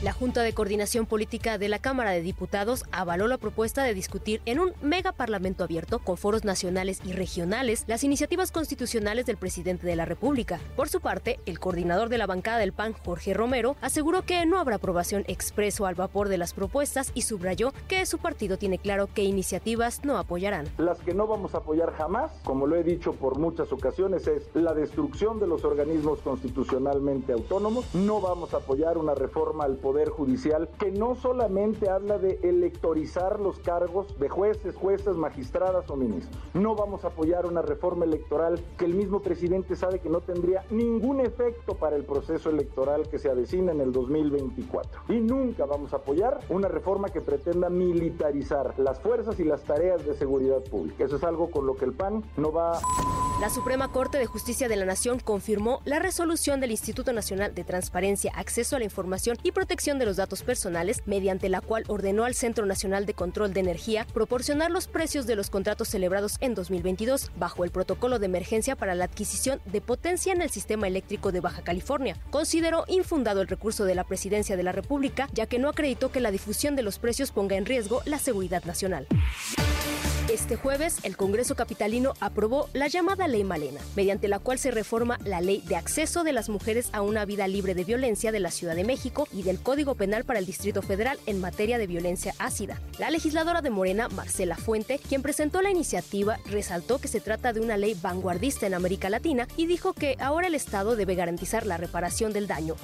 La Junta de Coordinación Política de la Cámara de Diputados avaló la propuesta de discutir en un mega parlamento abierto con foros nacionales y regionales las iniciativas constitucionales del presidente de la República. Por su parte, el coordinador de la bancada del PAN, Jorge Romero, aseguró que no habrá aprobación expreso al vapor de las propuestas y subrayó que su partido tiene claro qué iniciativas no apoyarán. Las que no vamos a apoyar jamás, como lo he dicho por muchas ocasiones, es la destrucción de los organismos constitucionalmente autónomos. No vamos a apoyar una reforma al Poder Judicial que no solamente habla de electorizar los cargos de jueces, juezas, magistradas o ministros. No vamos a apoyar una reforma electoral que el mismo presidente sabe que no tendría ningún efecto para el proceso electoral que se avecina en el 2024. Y nunca vamos a apoyar una reforma que pretenda militarizar las fuerzas y las tareas de seguridad pública. Eso es algo con lo que el PAN no va la Suprema Corte de Justicia de la Nación confirmó la resolución del Instituto Nacional de Transparencia, Acceso a la Información y Protección de los Datos Personales, mediante la cual ordenó al Centro Nacional de Control de Energía proporcionar los precios de los contratos celebrados en 2022 bajo el protocolo de emergencia para la adquisición de potencia en el sistema eléctrico de Baja California. Consideró infundado el recurso de la Presidencia de la República, ya que no acreditó que la difusión de los precios ponga en riesgo la seguridad nacional. Este jueves, el Congreso Capitalino aprobó la llamada Ley Malena, mediante la cual se reforma la Ley de Acceso de las Mujeres a una Vida Libre de Violencia de la Ciudad de México y del Código Penal para el Distrito Federal en materia de violencia ácida. La legisladora de Morena, Marcela Fuente, quien presentó la iniciativa, resaltó que se trata de una ley vanguardista en América Latina y dijo que ahora el Estado debe garantizar la reparación del daño.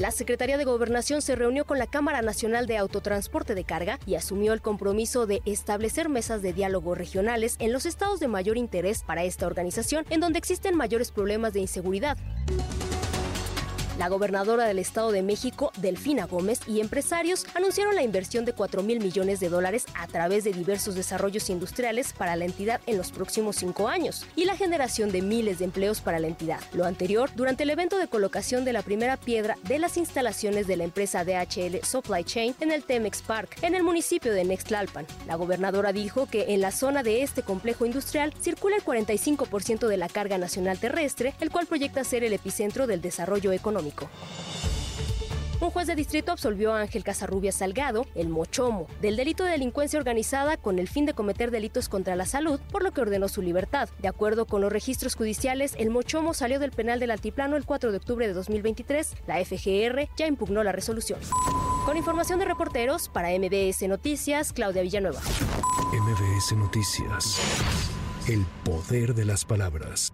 La Secretaría de Gobernación se reunió con la Cámara Nacional de Autotransporte de Carga y asumió el compromiso de establecer mesas de diálogo regionales en los estados de mayor interés para esta organización, en donde existen mayores problemas de inseguridad. La gobernadora del Estado de México, Delfina Gómez, y empresarios anunciaron la inversión de 4 mil millones de dólares a través de diversos desarrollos industriales para la entidad en los próximos cinco años y la generación de miles de empleos para la entidad. Lo anterior durante el evento de colocación de la primera piedra de las instalaciones de la empresa DHL Supply Chain en el Temex Park, en el municipio de Nextlalpan. La gobernadora dijo que en la zona de este complejo industrial circula el 45% de la carga nacional terrestre, el cual proyecta ser el epicentro del desarrollo económico. Un juez de distrito absolvió a Ángel Casarrubia Salgado, el Mochomo, del delito de delincuencia organizada con el fin de cometer delitos contra la salud, por lo que ordenó su libertad. De acuerdo con los registros judiciales, el Mochomo salió del penal del Altiplano el 4 de octubre de 2023. La FGR ya impugnó la resolución. Con información de reporteros, para MBS Noticias, Claudia Villanueva. MBS Noticias. El poder de las palabras.